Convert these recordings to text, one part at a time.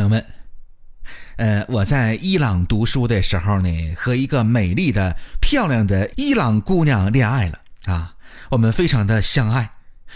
朋友们，呃，我在伊朗读书的时候呢，和一个美丽的、漂亮的伊朗姑娘恋爱了啊，我们非常的相爱。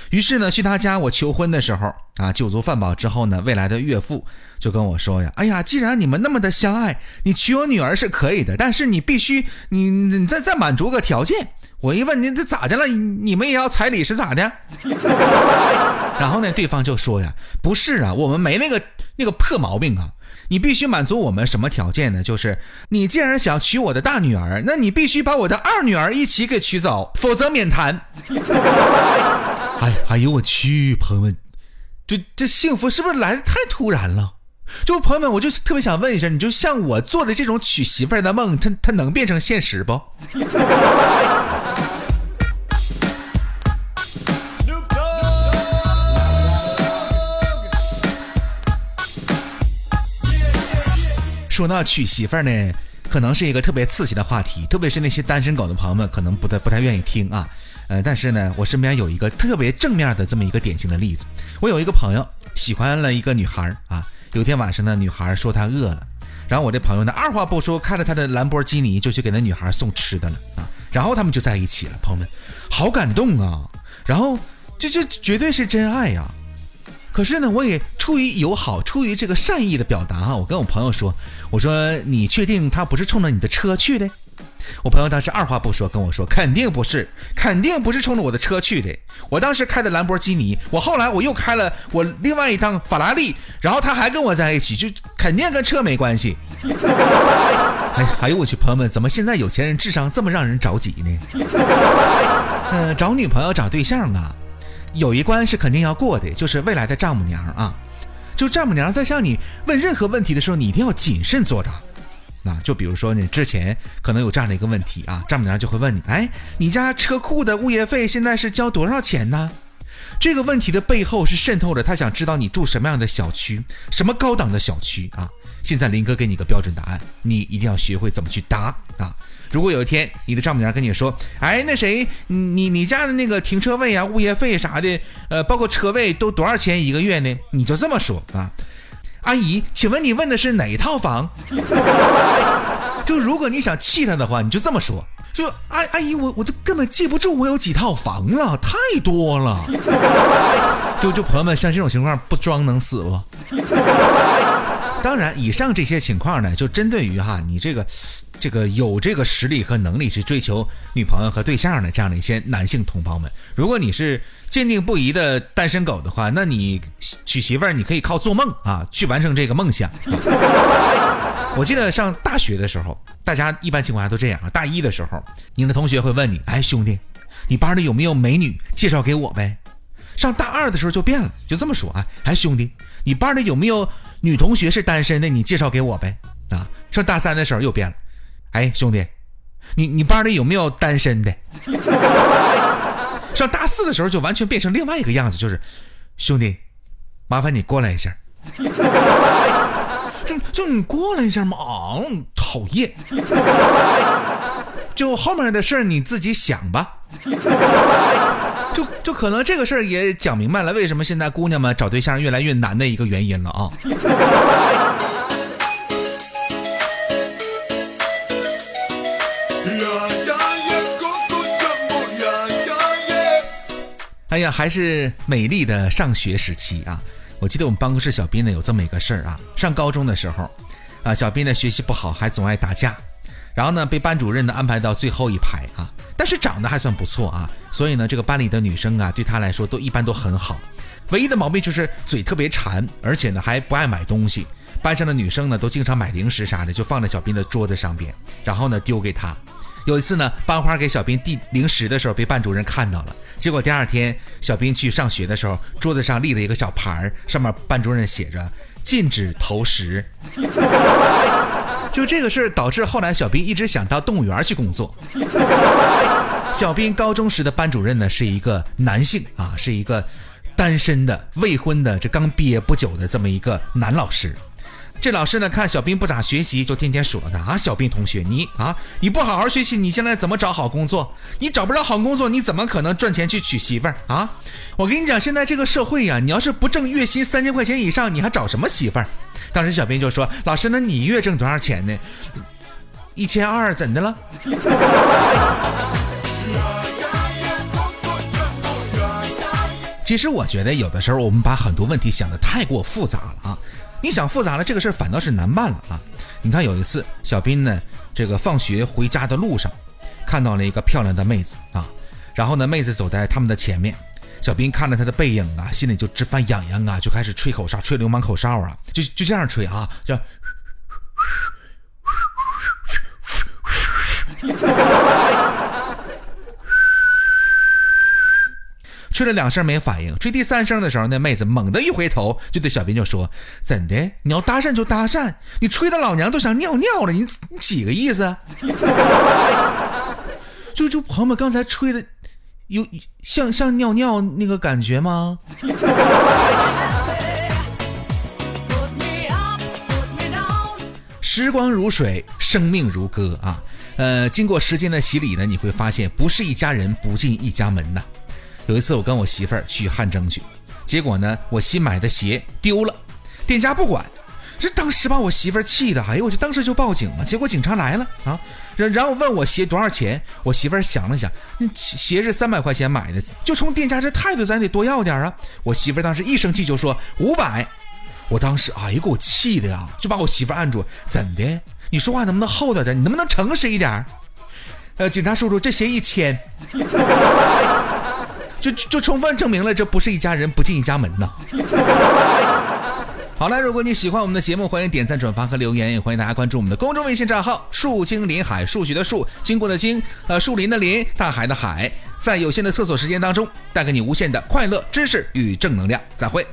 于是呢，去他家我求婚的时候啊，酒足饭饱之后呢，未来的岳父就跟我说呀：“哎呀，既然你们那么的相爱，你娶我女儿是可以的，但是你必须你你再再满足个条件。”我一问你这咋的了？你们也要彩礼是咋的？然后呢，对方就说呀：“不是啊，我们没那个那个破毛病啊。你必须满足我们什么条件呢？就是你既然想娶我的大女儿，那你必须把我的二女儿一起给娶走，否则免谈。”哎哎呦我去，朋友们，这这幸福是不是来的太突然了？就朋友们，我就特别想问一下，你就像我做的这种娶媳妇儿的梦，它它能变成现实不？说到娶媳妇儿呢，可能是一个特别刺激的话题，特别是那些单身狗的朋友们，可能不太不太愿意听啊。呃，但是呢，我身边有一个特别正面的这么一个典型的例子。我有一个朋友喜欢了一个女孩啊，有天晚上呢，女孩说她饿了，然后我这朋友呢，二话不说，开着他的兰博基尼就去给那女孩送吃的了啊，然后他们就在一起了。朋友们，好感动啊！然后这这绝对是真爱呀。可是呢，我也出于友好，出于这个善意的表达啊，我跟我朋友说，我说你确定他不是冲着你的车去的？我朋友当时二话不说跟我说，肯定不是，肯定不是冲着我的车去的。我当时开的兰博基尼，我后来我又开了我另外一趟法拉利，然后他还跟我在一起，就肯定跟车没关系。哎，哎呦我去，朋友们，怎么现在有钱人智商这么让人着急呢？嗯，找女朋友找对象啊。有一关是肯定要过的，就是未来的丈母娘啊。就丈母娘在向你问任何问题的时候，你一定要谨慎作答。那就比如说你之前可能有这样的一个问题啊，丈母娘就会问你：哎，你家车库的物业费现在是交多少钱呢？这个问题的背后是渗透着他想知道你住什么样的小区，什么高档的小区啊。现在林哥给你个标准答案，你一定要学会怎么去答啊。如果有一天你的丈母娘跟你说，哎，那谁，你你家的那个停车位啊、物业费啥的，呃，包括车位都多少钱一个月呢？你就这么说啊，阿姨，请问你问的是哪一套房？就如果你想气他的话，你就这么说，就阿阿姨，我我就根本记不住我有几套房了，太多了。就就朋友们，像这种情况不装能死不？当然，以上这些情况呢，就针对于哈你这个。这个有这个实力和能力去追求女朋友和对象的这样的一些男性同胞们，如果你是坚定不移的单身狗的话，那你娶媳妇儿你可以靠做梦啊去完成这个梦想。我记得上大学的时候，大家一般情况下都这样啊。大一的时候，你的同学会问你：“哎，兄弟，你班里有没有美女？介绍给我呗。”上大二的时候就变了，就这么说啊：“哎，兄弟，你班里有没有女同学是单身的？你介绍给我呗。”啊，上大三的时候又变了。哎，兄弟，你你班里有没有单身的？上大四的时候就完全变成另外一个样子，就是兄弟，麻烦你过来一下。就就你过来一下嘛，讨厌。就后面的事儿你自己想吧。就就可能这个事儿也讲明白了，为什么现在姑娘们找对象越来越难的一个原因了啊。哎呀，还是美丽的上学时期啊！我记得我们办公室小斌呢有这么一个事儿啊，上高中的时候，啊，小斌呢学习不好，还总爱打架，然后呢被班主任呢安排到最后一排啊，但是长得还算不错啊，所以呢这个班里的女生啊对他来说都一般都很好，唯一的毛病就是嘴特别馋，而且呢还不爱买东西，班上的女生呢都经常买零食啥的就放在小斌的桌子上边，然后呢丢给他。有一次呢，班花给小兵递零食的时候被班主任看到了，结果第二天小兵去上学的时候，桌子上立了一个小牌儿，上面班主任写着“禁止投食”。就这个事儿导致后来小兵一直想到动物园去工作。小兵高中时的班主任呢是一个男性啊，是一个单身的未婚的这刚毕业不久的这么一个男老师。这老师呢，看小兵不咋学习，就天天数落他啊，小兵同学，你啊，你不好好学习，你将来怎么找好工作？你找不着好工作，你怎么可能赚钱去娶媳妇儿啊？我跟你讲，现在这个社会呀，你要是不挣月薪三千块钱以上，你还找什么媳妇儿？当时小兵就说：“老师，那你月挣多少钱呢？一千二，怎的了？”其实我觉得有的时候我们把很多问题想得太过复杂了啊！你想复杂了，这个事儿反倒是难办了啊！你看有一次，小斌呢，这个放学回家的路上，看到了一个漂亮的妹子啊，然后呢，妹子走在他们的前面，小斌看着她的背影啊，心里就直犯痒痒啊，就开始吹口哨，吹流氓口哨啊，就就这样吹啊，叫。吹了两声没反应，吹第三声的时候，那妹子猛地一回头，就对小斌就说：“怎的？你要搭讪就搭讪，你吹的老娘都想尿尿了，你你几个意思？” 就就朋友们刚才吹的，有像像尿尿那个感觉吗？时光如水，生命如歌啊！呃，经过时间的洗礼呢，你会发现，不是一家人不进一家门呐。有一次，我跟我媳妇儿去汗蒸去，结果呢，我新买的鞋丢了，店家不管，这当时把我媳妇儿气的，哎呦，我就当时就报警了。结果警察来了啊，然然后问我鞋多少钱，我媳妇儿想了想，那鞋是三百块钱买的，就冲店家这态度，咱得多要点啊。我媳妇儿当时一生气就说五百，我当时哎呦，给我气的呀，就把我媳妇儿按住，怎的？你说话能不能厚道点？你能不能诚实一点？呃，警察叔叔，这鞋一千。就就充分证明了这不是一家人不进一家门呢。好了，如果你喜欢我们的节目，欢迎点赞、转发和留言，也欢迎大家关注我们的公众微信账号“树精林海”，数学的树，经过的经，呃，树林的林，大海的海，在有限的厕所时间当中，带给你无限的快乐、知识与正能量。再会。